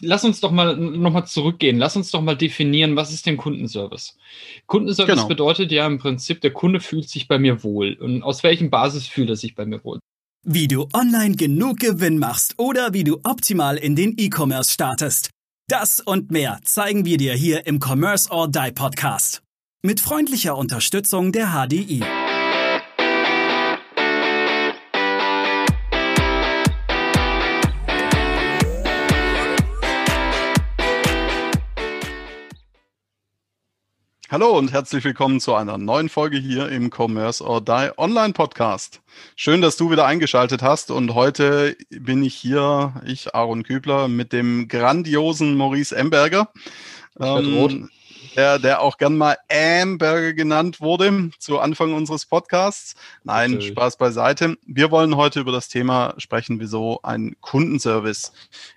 lass uns doch mal nochmal zurückgehen. Lass uns doch mal definieren, was ist denn Kundenservice? Kundenservice genau. bedeutet ja im Prinzip, der Kunde fühlt sich bei mir wohl. Und aus welchem Basis fühlt er sich bei mir wohl? Wie du online genug Gewinn machst oder wie du optimal in den E-Commerce startest. Das und mehr zeigen wir dir hier im Commerce or Die Podcast. Mit freundlicher Unterstützung der HDI. Hallo und herzlich willkommen zu einer neuen Folge hier im Commerce or Die Online Podcast. Schön, dass du wieder eingeschaltet hast und heute bin ich hier, ich Aaron Kübler, mit dem grandiosen Maurice Emberger. Ähm, der, der auch gern mal Amberger genannt wurde zu Anfang unseres Podcasts. Nein, Natürlich. Spaß beiseite. Wir wollen heute über das Thema sprechen, wieso ein Kundenservice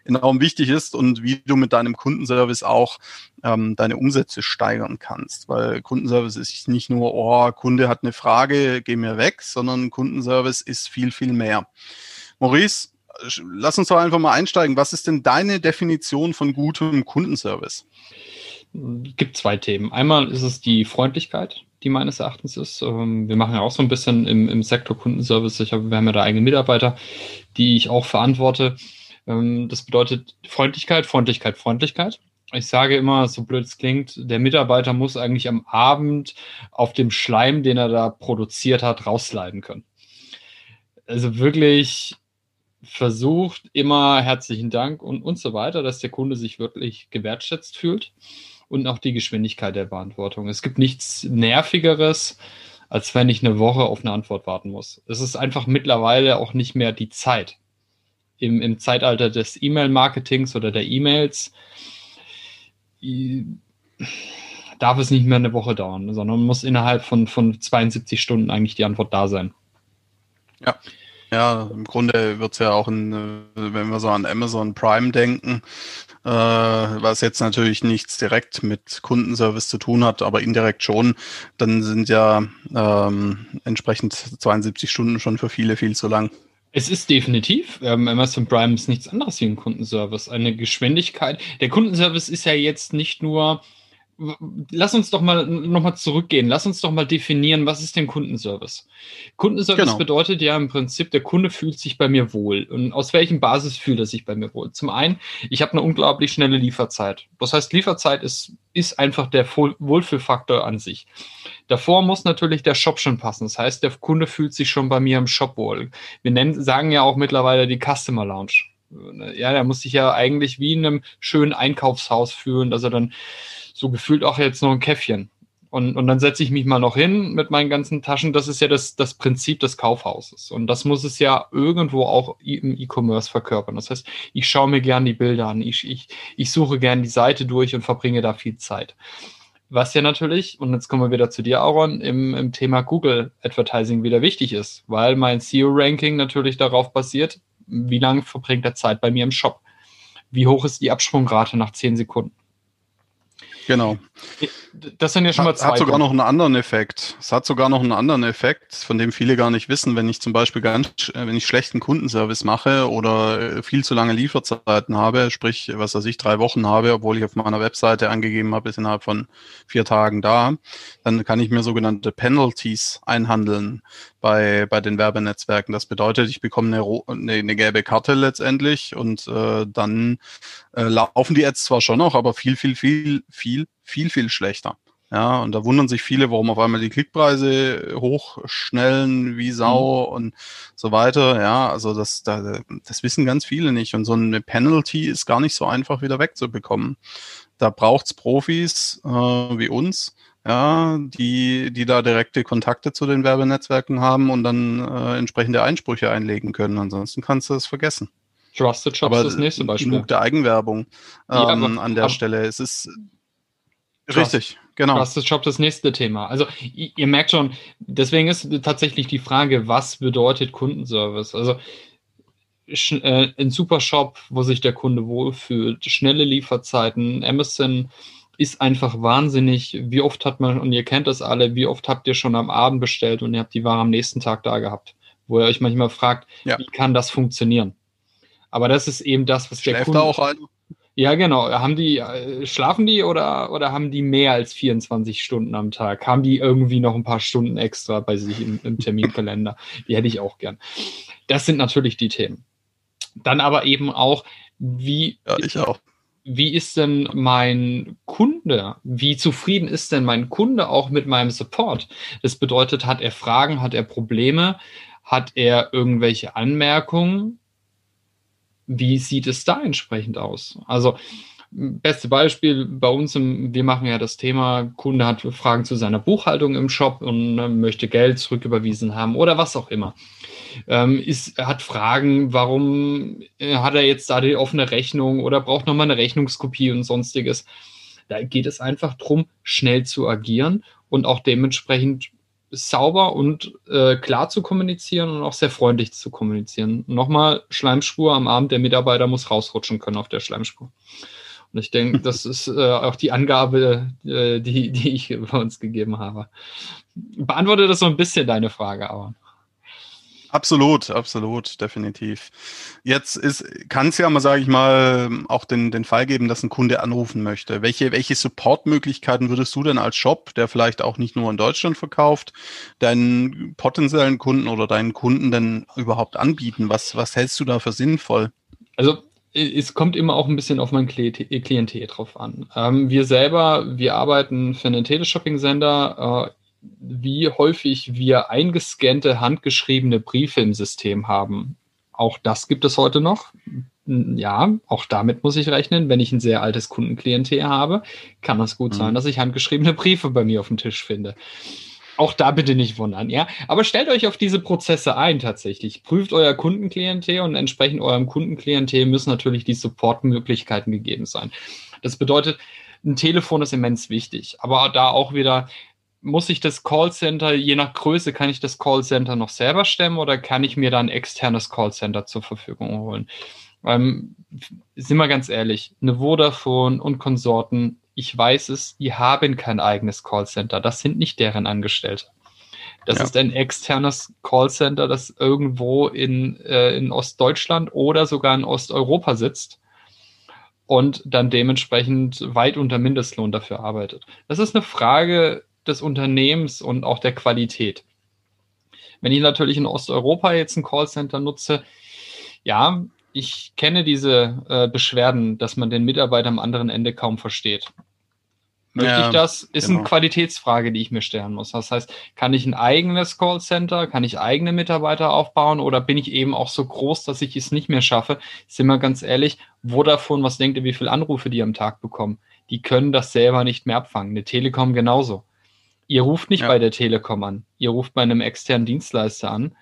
enorm wichtig ist und wie du mit deinem Kundenservice auch ähm, deine Umsätze steigern kannst. Weil Kundenservice ist nicht nur, oh, Kunde hat eine Frage, geh mir weg, sondern Kundenservice ist viel, viel mehr. Maurice, lass uns doch einfach mal einsteigen. Was ist denn deine Definition von gutem Kundenservice? Gibt zwei Themen. Einmal ist es die Freundlichkeit, die meines Erachtens ist. Ähm, wir machen ja auch so ein bisschen im, im Sektor Kundenservice. Ich habe, wir haben ja da eigene Mitarbeiter, die ich auch verantworte. Ähm, das bedeutet Freundlichkeit, Freundlichkeit, Freundlichkeit. Ich sage immer, so blöd es klingt, der Mitarbeiter muss eigentlich am Abend auf dem Schleim, den er da produziert hat, rausleiten können. Also wirklich versucht immer herzlichen Dank und, und so weiter, dass der Kunde sich wirklich gewertschätzt fühlt und auch die Geschwindigkeit der Beantwortung. Es gibt nichts Nervigeres, als wenn ich eine Woche auf eine Antwort warten muss. Es ist einfach mittlerweile auch nicht mehr die Zeit. Im, im Zeitalter des E-Mail-Marketings oder der E-Mails darf es nicht mehr eine Woche dauern, sondern muss innerhalb von, von 72 Stunden eigentlich die Antwort da sein. Ja. Ja, im Grunde wird es ja auch, in, äh, wenn wir so an Amazon Prime denken, äh, was jetzt natürlich nichts direkt mit Kundenservice zu tun hat, aber indirekt schon, dann sind ja ähm, entsprechend 72 Stunden schon für viele viel zu lang. Es ist definitiv, ähm, Amazon Prime ist nichts anderes wie ein Kundenservice. Eine Geschwindigkeit. Der Kundenservice ist ja jetzt nicht nur lass uns doch mal nochmal zurückgehen. Lass uns doch mal definieren, was ist denn Kundenservice? Kundenservice genau. bedeutet ja im Prinzip, der Kunde fühlt sich bei mir wohl. Und aus welchem Basis fühlt er sich bei mir wohl? Zum einen, ich habe eine unglaublich schnelle Lieferzeit. Das heißt, Lieferzeit ist, ist einfach der Wohlfühlfaktor an sich. Davor muss natürlich der Shop schon passen. Das heißt, der Kunde fühlt sich schon bei mir im Shop wohl. Wir nennen, sagen ja auch mittlerweile die Customer Lounge. Ja, der muss sich ja eigentlich wie in einem schönen Einkaufshaus fühlen, dass er dann so gefühlt auch jetzt noch ein Käffchen. Und, und dann setze ich mich mal noch hin mit meinen ganzen Taschen. Das ist ja das, das Prinzip des Kaufhauses. Und das muss es ja irgendwo auch im E-Commerce verkörpern. Das heißt, ich schaue mir gern die Bilder an. Ich, ich, ich suche gern die Seite durch und verbringe da viel Zeit. Was ja natürlich, und jetzt kommen wir wieder zu dir, Aaron, im, im Thema Google Advertising wieder wichtig ist, weil mein SEO-Ranking natürlich darauf basiert, wie lange verbringt er Zeit bei mir im Shop? Wie hoch ist die Absprungrate nach zehn Sekunden? Genau. Das sind ja schon mal zwei. Hat sogar noch einen anderen Effekt. Es hat sogar noch einen anderen Effekt, von dem viele gar nicht wissen. Wenn ich zum Beispiel ganz, äh, wenn ich schlechten Kundenservice mache oder äh, viel zu lange Lieferzeiten habe, sprich, was weiß ich, drei Wochen habe, obwohl ich auf meiner Webseite angegeben habe, ist innerhalb von vier Tagen da, dann kann ich mir sogenannte Penalties einhandeln bei, bei den Werbenetzwerken. Das bedeutet, ich bekomme eine, eine, eine gelbe Karte letztendlich und äh, dann äh, laufen die Ads zwar schon noch, aber viel, viel, viel, viel, viel, viel schlechter. Ja, und da wundern sich viele, warum auf einmal die Klickpreise hochschnellen wie Sau mhm. und so weiter. Ja, also das, da, das wissen ganz viele nicht. Und so eine Penalty ist gar nicht so einfach wieder wegzubekommen. Da braucht's Profis äh, wie uns, ja, die, die da direkte Kontakte zu den Werbenetzwerken haben und dann äh, entsprechende Einsprüche einlegen können. Ansonsten kannst du es vergessen. Trusted Shops aber ist das nächste Beispiel. Genug der Eigenwerbung ähm, ja, an der Stelle. Es ist richtig, genau. Trusted Shop das nächste Thema. Also ihr merkt schon, deswegen ist tatsächlich die Frage, was bedeutet Kundenservice? Also äh, ein Supershop, wo sich der Kunde wohlfühlt, schnelle Lieferzeiten, Amazon ist einfach wahnsinnig. Wie oft hat man, und ihr kennt das alle, wie oft habt ihr schon am Abend bestellt und ihr habt die Ware am nächsten Tag da gehabt? Wo ihr euch manchmal fragt, ja. wie kann das funktionieren? Aber das ist eben das, was Schläft der Kunde. Da auch ein? Ja, genau. Haben die, äh, schlafen die oder, oder haben die mehr als 24 Stunden am Tag? Haben die irgendwie noch ein paar Stunden extra bei sich im, im Terminkalender? Die hätte ich auch gern. Das sind natürlich die Themen. Dann aber eben auch, wie, ja, ich auch. wie ist denn mein Kunde? Wie zufrieden ist denn mein Kunde auch mit meinem Support? Das bedeutet, hat er Fragen, hat er Probleme, hat er irgendwelche Anmerkungen? Wie sieht es da entsprechend aus? Also, beste Beispiel bei uns, im, wir machen ja das Thema, Kunde hat Fragen zu seiner Buchhaltung im Shop und äh, möchte Geld zurücküberwiesen haben oder was auch immer ähm, ist, hat Fragen, warum äh, hat er jetzt da die offene Rechnung oder braucht nochmal eine Rechnungskopie und sonstiges. Da geht es einfach darum, schnell zu agieren und auch dementsprechend sauber und äh, klar zu kommunizieren und auch sehr freundlich zu kommunizieren. Nochmal, Schleimspur am Abend, der Mitarbeiter muss rausrutschen können auf der Schleimspur. Und ich denke, das ist äh, auch die Angabe, äh, die, die ich bei uns gegeben habe. Beantworte das so ein bisschen deine Frage, aber. Absolut, absolut, definitiv. Jetzt ist, kann es ja mal, sage ich mal, auch den, den Fall geben, dass ein Kunde anrufen möchte. Welche, welche Supportmöglichkeiten würdest du denn als Shop, der vielleicht auch nicht nur in Deutschland verkauft, deinen potenziellen Kunden oder deinen Kunden denn überhaupt anbieten? Was, was hältst du da für sinnvoll? Also es kommt immer auch ein bisschen auf mein Klientel drauf an. Ähm, wir selber, wir arbeiten für einen Teleshopping-Sender. Äh, wie häufig wir eingescannte, handgeschriebene Briefe im System haben. Auch das gibt es heute noch. Ja, auch damit muss ich rechnen. Wenn ich ein sehr altes Kundenklientel habe, kann es gut mhm. sein, dass ich handgeschriebene Briefe bei mir auf dem Tisch finde. Auch da bitte nicht wundern, ja. Aber stellt euch auf diese Prozesse ein tatsächlich. Prüft euer Kundenklientel und entsprechend eurem Kundenklientel müssen natürlich die Supportmöglichkeiten gegeben sein. Das bedeutet, ein Telefon ist immens wichtig, aber da auch wieder muss ich das Callcenter, je nach Größe, kann ich das Callcenter noch selber stemmen oder kann ich mir da ein externes Callcenter zur Verfügung holen? Ähm, sind wir ganz ehrlich, eine Vodafone und Konsorten, ich weiß es, die haben kein eigenes Callcenter. Das sind nicht deren Angestellte. Das ja. ist ein externes Callcenter, das irgendwo in, äh, in Ostdeutschland oder sogar in Osteuropa sitzt und dann dementsprechend weit unter Mindestlohn dafür arbeitet. Das ist eine Frage des Unternehmens und auch der Qualität. Wenn ich natürlich in Osteuropa jetzt ein Callcenter nutze, ja, ich kenne diese äh, Beschwerden, dass man den Mitarbeiter am anderen Ende kaum versteht. Möchte ja, ich das? Ist genau. eine Qualitätsfrage, die ich mir stellen muss. Das heißt, kann ich ein eigenes Callcenter, kann ich eigene Mitarbeiter aufbauen oder bin ich eben auch so groß, dass ich es nicht mehr schaffe? Sind wir ganz ehrlich, Vodafone, was denkt ihr, wie viele Anrufe die am Tag bekommen? Die können das selber nicht mehr abfangen. Eine Telekom genauso. Ihr ruft nicht ja. bei der Telekom an. Ihr ruft bei einem externen Dienstleister an,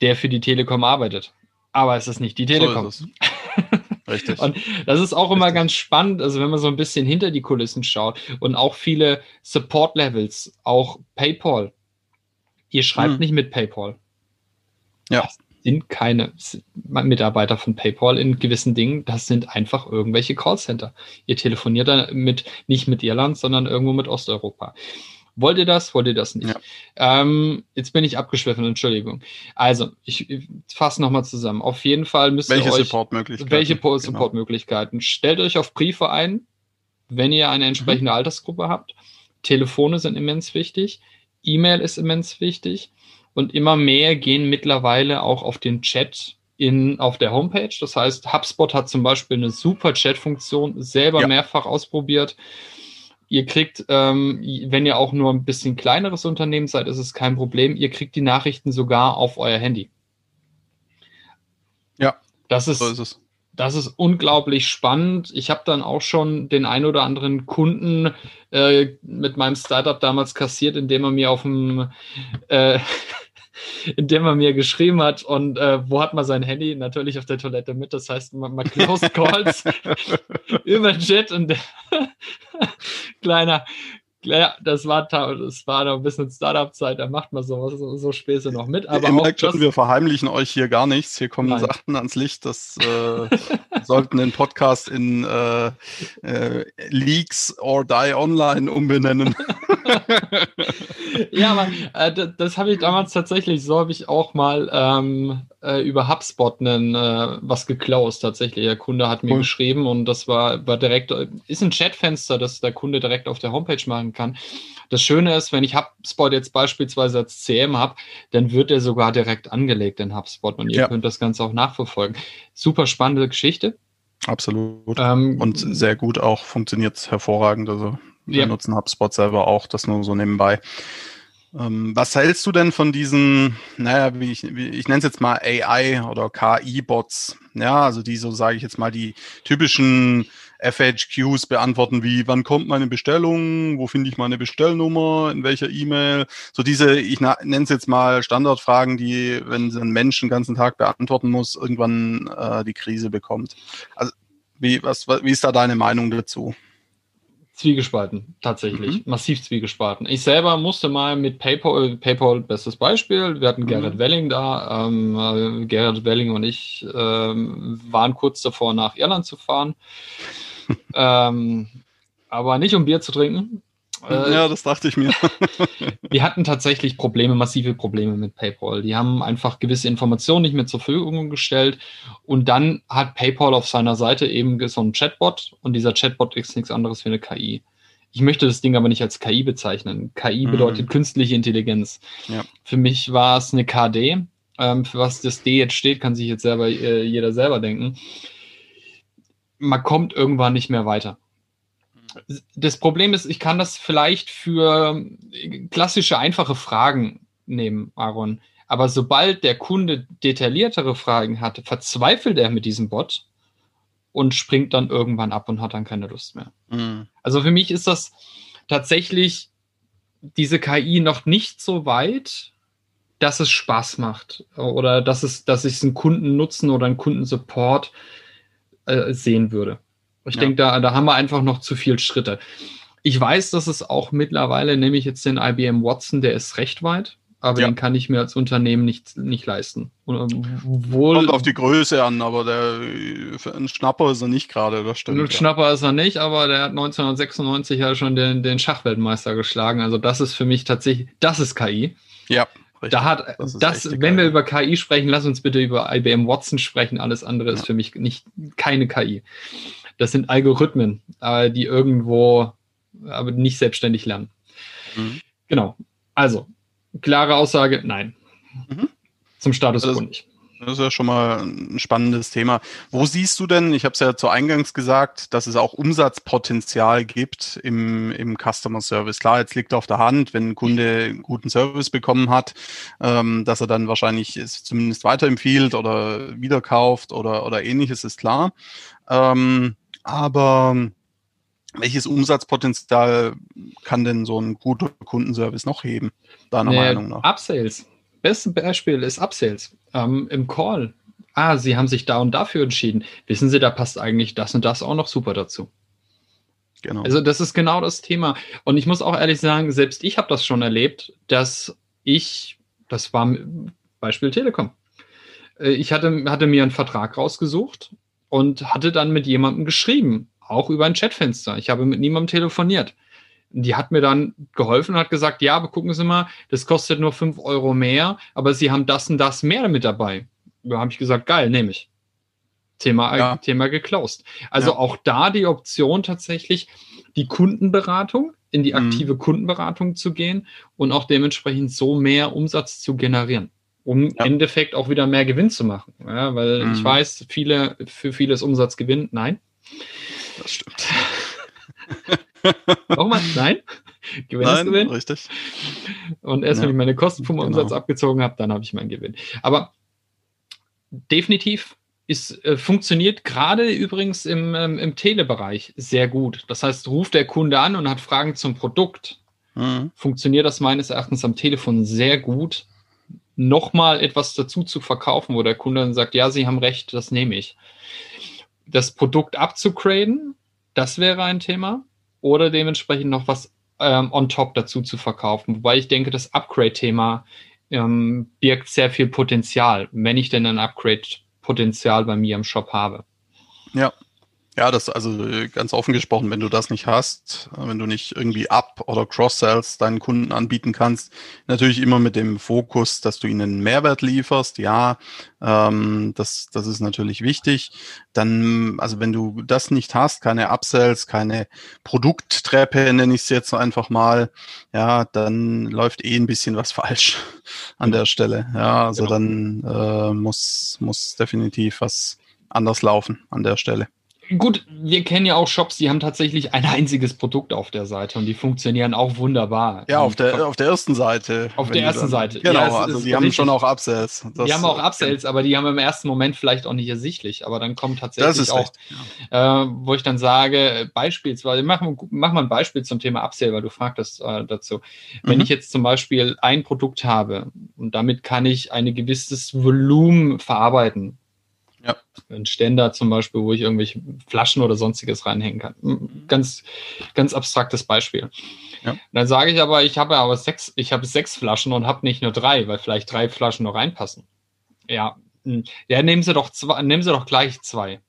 der für die Telekom arbeitet. Aber es ist nicht die Telekom. So Richtig. und das ist auch immer Richtig. ganz spannend, also wenn man so ein bisschen hinter die Kulissen schaut und auch viele Support-Levels, auch PayPal. Ihr schreibt hm. nicht mit PayPal. Ja. Das sind keine Mitarbeiter von PayPal in gewissen Dingen. Das sind einfach irgendwelche Callcenter. Ihr telefoniert damit nicht mit Irland, sondern irgendwo mit Osteuropa. Wollt ihr das? Wollt ihr das nicht? Ja. Ähm, jetzt bin ich abgeschwiffen, Entschuldigung. Also, ich, ich fasse nochmal zusammen. Auf jeden Fall müsst welche ihr euch... Supportmöglichkeiten? Welche genau. Supportmöglichkeiten? Stellt euch auf Briefe ein, wenn ihr eine entsprechende mhm. Altersgruppe habt. Telefone sind immens wichtig. E-Mail ist immens wichtig. Und immer mehr gehen mittlerweile auch auf den Chat in, auf der Homepage. Das heißt, HubSpot hat zum Beispiel eine super Chat-Funktion selber ja. mehrfach ausprobiert. Ihr kriegt, ähm, wenn ihr auch nur ein bisschen kleineres Unternehmen seid, ist es kein Problem. Ihr kriegt die Nachrichten sogar auf euer Handy. Ja, das ist, so ist es. Das ist unglaublich spannend. Ich habe dann auch schon den ein oder anderen Kunden äh, mit meinem Startup damals kassiert, indem er mir auf dem äh, indem er mir geschrieben hat und äh, wo hat man sein Handy? Natürlich auf der Toilette mit. Das heißt, man, man close calls über Chat und kleiner, ja, das war, das war noch ein bisschen Startup-Zeit, da macht man sowas, so, so Späße noch mit. Aber Ihr merkt schon, wir verheimlichen euch hier gar nichts. Hier kommen Nein. Sachen ans Licht, das äh, sollten den Podcast in äh, äh, Leaks or Die Online umbenennen. ja, aber äh, das, das habe ich damals tatsächlich, so habe ich auch mal ähm, äh, über HubSpot einen, äh, was geklaust tatsächlich. Der Kunde hat mir cool. geschrieben und das war, war direkt, ist ein Chatfenster, das der Kunde direkt auf der Homepage machen kann. Das Schöne ist, wenn ich HubSpot jetzt beispielsweise als CM habe, dann wird er sogar direkt angelegt in HubSpot und ihr ja. könnt das Ganze auch nachverfolgen. Super spannende Geschichte. Absolut. Ähm, und sehr gut auch, funktioniert hervorragend. Also wir ja. nutzen HubSpot selber auch, das nur so nebenbei. Ähm, was hältst du denn von diesen, naja, wie ich, wie, ich nenne es jetzt mal AI oder KI-Bots? Ja, also die so, sage ich jetzt mal, die typischen FHQs beantworten, wie wann kommt meine Bestellung, wo finde ich meine Bestellnummer, in welcher E-Mail. So diese, ich nenne es jetzt mal Standardfragen, die, wenn ein Mensch den ganzen Tag beantworten muss, irgendwann äh, die Krise bekommt. Also wie, was, wie ist da deine Meinung dazu? Zwiegespalten, tatsächlich. Mhm. Massiv zwiegespalten. Ich selber musste mal mit PayPal, PayPal, bestes Beispiel, wir hatten mhm. Gerrit Welling da. Ähm, äh, Gerrit Welling und ich ähm, waren kurz davor, nach Irland zu fahren. ähm, aber nicht um Bier zu trinken, äh, ja, das dachte ich mir. die hatten tatsächlich Probleme, massive Probleme mit PayPal. Die haben einfach gewisse Informationen nicht mehr zur Verfügung gestellt. Und dann hat PayPal auf seiner Seite eben so einen Chatbot und dieser Chatbot ist nichts anderes wie eine KI. Ich möchte das Ding aber nicht als KI bezeichnen. KI mhm. bedeutet künstliche Intelligenz. Ja. Für mich war es eine KD. Ähm, für was das D jetzt steht, kann sich jetzt selber äh, jeder selber denken. Man kommt irgendwann nicht mehr weiter das Problem ist, ich kann das vielleicht für klassische, einfache Fragen nehmen, Aaron. Aber sobald der Kunde detailliertere Fragen hat, verzweifelt er mit diesem Bot und springt dann irgendwann ab und hat dann keine Lust mehr. Mhm. Also für mich ist das tatsächlich diese KI noch nicht so weit, dass es Spaß macht oder dass es, dass ich es einen Kundennutzen oder einen Kundensupport äh, sehen würde. Ich ja. denke, da, da haben wir einfach noch zu viele Schritte. Ich weiß, dass es auch mittlerweile, nehme ich jetzt den IBM Watson, der ist recht weit, aber ja. den kann ich mir als Unternehmen nicht, nicht leisten. Wohl, Kommt auf die Größe an, aber der, ein Schnapper ist er nicht gerade, das stimmt. Ein Schnapper ist er nicht, aber der hat 1996 ja schon den, den Schachweltmeister geschlagen. Also das ist für mich tatsächlich, das ist KI. Ja. Richtig. Da hat das, das wenn wir über KI sprechen, lass uns bitte über IBM Watson sprechen. Alles andere ja. ist für mich nicht keine KI. Das sind Algorithmen, äh, die irgendwo aber nicht selbstständig lernen. Mhm. Genau. Also, klare Aussage, nein. Mhm. Zum Status quo nicht. Das ist ja schon mal ein spannendes Thema. Wo siehst du denn, ich habe es ja zu Eingangs gesagt, dass es auch Umsatzpotenzial gibt im, im Customer Service. Klar, jetzt liegt auf der Hand, wenn ein Kunde einen guten Service bekommen hat, ähm, dass er dann wahrscheinlich es zumindest weiterempfiehlt oder wiederkauft oder, oder ähnliches, ist klar. Ähm, aber welches Umsatzpotenzial kann denn so ein guter Kundenservice noch heben, deiner nee, Meinung nach? Upsales. Bestes Beispiel ist Upsales. Ähm, Im Call. Ah, Sie haben sich da und dafür entschieden. Wissen Sie, da passt eigentlich das und das auch noch super dazu. Genau. Also das ist genau das Thema. Und ich muss auch ehrlich sagen, selbst ich habe das schon erlebt, dass ich, das war Beispiel Telekom. Äh, ich hatte, hatte mir einen Vertrag rausgesucht und hatte dann mit jemandem geschrieben, auch über ein Chatfenster. Ich habe mit niemandem telefoniert. Die hat mir dann geholfen und hat gesagt, ja, aber gucken Sie mal, das kostet nur fünf Euro mehr, aber Sie haben das und das mehr mit dabei. Da habe ich gesagt, geil, nehme ich. Thema, ja. Thema geklaust. Also ja. auch da die Option tatsächlich, die Kundenberatung, in die mhm. aktive mhm. Kundenberatung zu gehen und auch dementsprechend so mehr Umsatz zu generieren um ja. im Endeffekt auch wieder mehr Gewinn zu machen. Ja, weil mhm. ich weiß, viele, für viele ist Umsatzgewinn. Nein. Das stimmt. Nochmal, nein. Gewinn nein, ist Gewinn. Richtig. Und erst ja. wenn ich meine Kosten vom genau. Umsatz abgezogen habe, dann habe ich meinen Gewinn. Aber definitiv ist, äh, funktioniert gerade übrigens im, ähm, im Telebereich sehr gut. Das heißt, ruft der Kunde an und hat Fragen zum Produkt. Mhm. Funktioniert das meines Erachtens am Telefon sehr gut nochmal etwas dazu zu verkaufen, wo der Kunde dann sagt, ja, Sie haben recht, das nehme ich. Das Produkt abzugraden, das wäre ein Thema. Oder dementsprechend noch was ähm, on top dazu zu verkaufen. Wobei ich denke, das Upgrade-Thema ähm, birgt sehr viel Potenzial, wenn ich denn ein Upgrade-Potenzial bei mir im Shop habe. Ja, Ja, das also äh, ganz offen gesprochen, wenn du das nicht hast, äh, wenn du nicht irgendwie Up- oder Cross-Sells deinen Kunden anbieten kannst, natürlich immer mit dem Fokus, dass du ihnen Mehrwert lieferst, ja, ähm, das, das ist natürlich wichtig. Dann, also wenn du das nicht hast, keine Upsells, keine Produkttreppe, nenne ich es jetzt einfach mal, ja, dann läuft eh ein bisschen was falsch an der Stelle. Ja, also genau. dann äh, muss, muss definitiv was anders laufen an der Stelle. Gut, wir kennen ja auch Shops, die haben tatsächlich ein einziges Produkt auf der Seite und die funktionieren auch wunderbar. Ja, auf der, auf der ersten Seite. Auf der ersten dann, Seite. Genau, ja, also die haben schon auch Upsells. Das, die haben auch Upsells, aber die haben im ersten Moment vielleicht auch nicht ersichtlich. Aber dann kommt tatsächlich auch, ja. äh, wo ich dann sage, beispielsweise, mach, mach mal ein Beispiel zum Thema Upsell, weil du fragtest äh, dazu. Wenn mhm. ich jetzt zum Beispiel ein Produkt habe und damit kann ich ein gewisses Volumen verarbeiten, ja. Ein Ständer zum Beispiel, wo ich irgendwelche Flaschen oder sonstiges reinhängen kann. Ganz, ganz abstraktes Beispiel. Ja. Dann sage ich aber, ich habe aber sechs, ich habe sechs Flaschen und habe nicht nur drei, weil vielleicht drei Flaschen noch reinpassen. Ja, hm. ja, nehmen Sie doch zwei, nehmen Sie doch gleich zwei.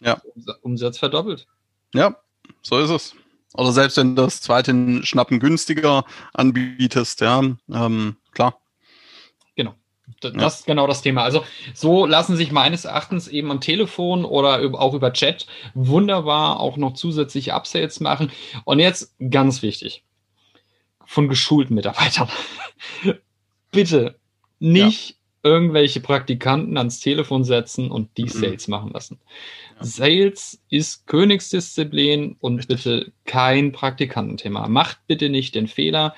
Ja. Umsatz verdoppelt. Ja, so ist es. Oder selbst wenn du das zweite Schnappen günstiger anbietest, ja, ähm, klar. Das ist genau das Thema. Also so lassen sich meines Erachtens eben am Telefon oder auch über Chat wunderbar auch noch zusätzliche Upsells machen. Und jetzt ganz wichtig, von geschulten Mitarbeitern. Bitte nicht ja. irgendwelche Praktikanten ans Telefon setzen und die mhm. Sales machen lassen. Ja. Sales ist Königsdisziplin und Richtig. bitte kein Praktikantenthema. Macht bitte nicht den Fehler.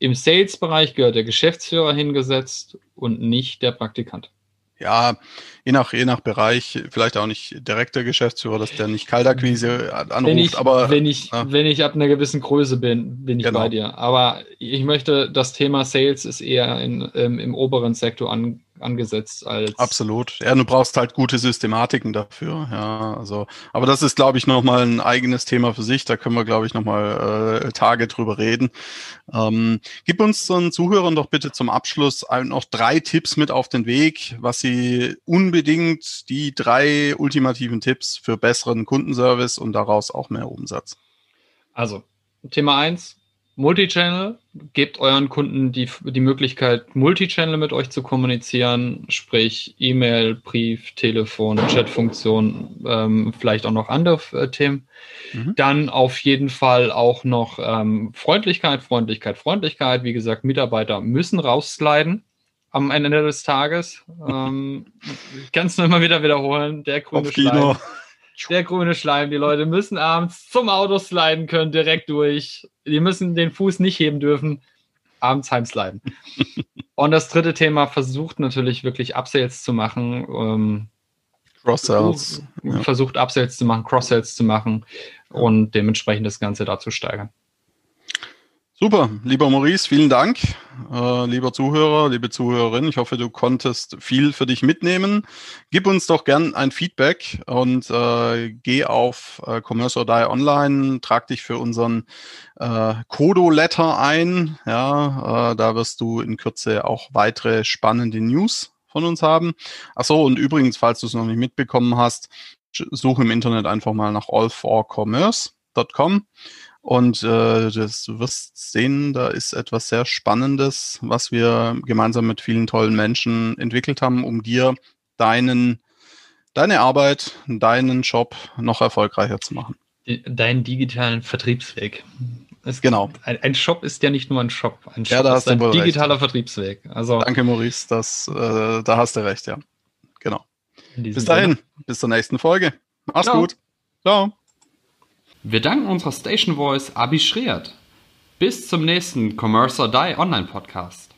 Im Sales-Bereich gehört der Geschäftsführer hingesetzt und nicht der Praktikant. Ja, je nach, je nach Bereich, vielleicht auch nicht direkt der Geschäftsführer, dass der nicht Kaltakquise anruft, wenn ich, aber. Wenn ich, ja. wenn ich ab einer gewissen Größe bin, bin ich genau. bei dir. Aber ich möchte, das Thema Sales ist eher in, ähm, im oberen Sektor an, angesetzt als. Absolut. Ja, du brauchst halt gute Systematiken dafür. Ja, also, aber das ist, glaube ich, nochmal ein eigenes Thema für sich. Da können wir, glaube ich, nochmal äh, Tage drüber reden. Ähm, gib uns den Zuhörern doch bitte zum Abschluss noch drei Tipps mit auf den Weg, was sie unbedingt die drei ultimativen Tipps für besseren Kundenservice und daraus auch mehr Umsatz. Also, Thema eins Multichannel, gebt euren Kunden die, die Möglichkeit, Multichannel mit euch zu kommunizieren, sprich E-Mail, Brief, Telefon, Chatfunktion, ähm, vielleicht auch noch andere äh, Themen. Mhm. Dann auf jeden Fall auch noch ähm, Freundlichkeit, Freundlichkeit, Freundlichkeit. Wie gesagt, Mitarbeiter müssen raussliden am Ende des Tages. Ähm, ich kann es nur immer wieder wiederholen. Der grüne Schleim. Der grüne Schleim. Die Leute müssen abends zum Auto sliden können, direkt durch. Die müssen den Fuß nicht heben dürfen. Abends heimsliden. Und das dritte Thema versucht natürlich wirklich Upsales zu machen. Ähm, Cross-Sales. Versucht Upsales zu machen, Cross-Sales zu machen und dementsprechend das Ganze da zu steigern. Super, lieber Maurice, vielen Dank. Äh, lieber Zuhörer, liebe Zuhörerin, ich hoffe, du konntest viel für dich mitnehmen. Gib uns doch gern ein Feedback und äh, geh auf äh, Commerce or Die Online, trag dich für unseren äh, Kodo-Letter ein. Ja, äh, da wirst du in Kürze auch weitere spannende News von uns haben. Ach so, und übrigens, falls du es noch nicht mitbekommen hast, suche im Internet einfach mal nach allforcommerce.com. Und äh, das, du wirst sehen, da ist etwas sehr Spannendes, was wir gemeinsam mit vielen tollen Menschen entwickelt haben, um dir deinen, deine Arbeit, deinen Job noch erfolgreicher zu machen. Deinen digitalen Vertriebsweg. Es, genau. Ein, ein, Shop ist ja nicht nur ein Shop. Ein Shop ja, ist ein digitaler recht. Vertriebsweg. Also, Danke, Maurice. Das, äh, da hast du recht, ja. Genau. Bis dahin. Sinne. Bis zur nächsten Folge. Mach's Ciao. gut. Ciao. Wir danken unserer Station Voice Abi Schreert. Bis zum nächsten Commerce or Die Online Podcast.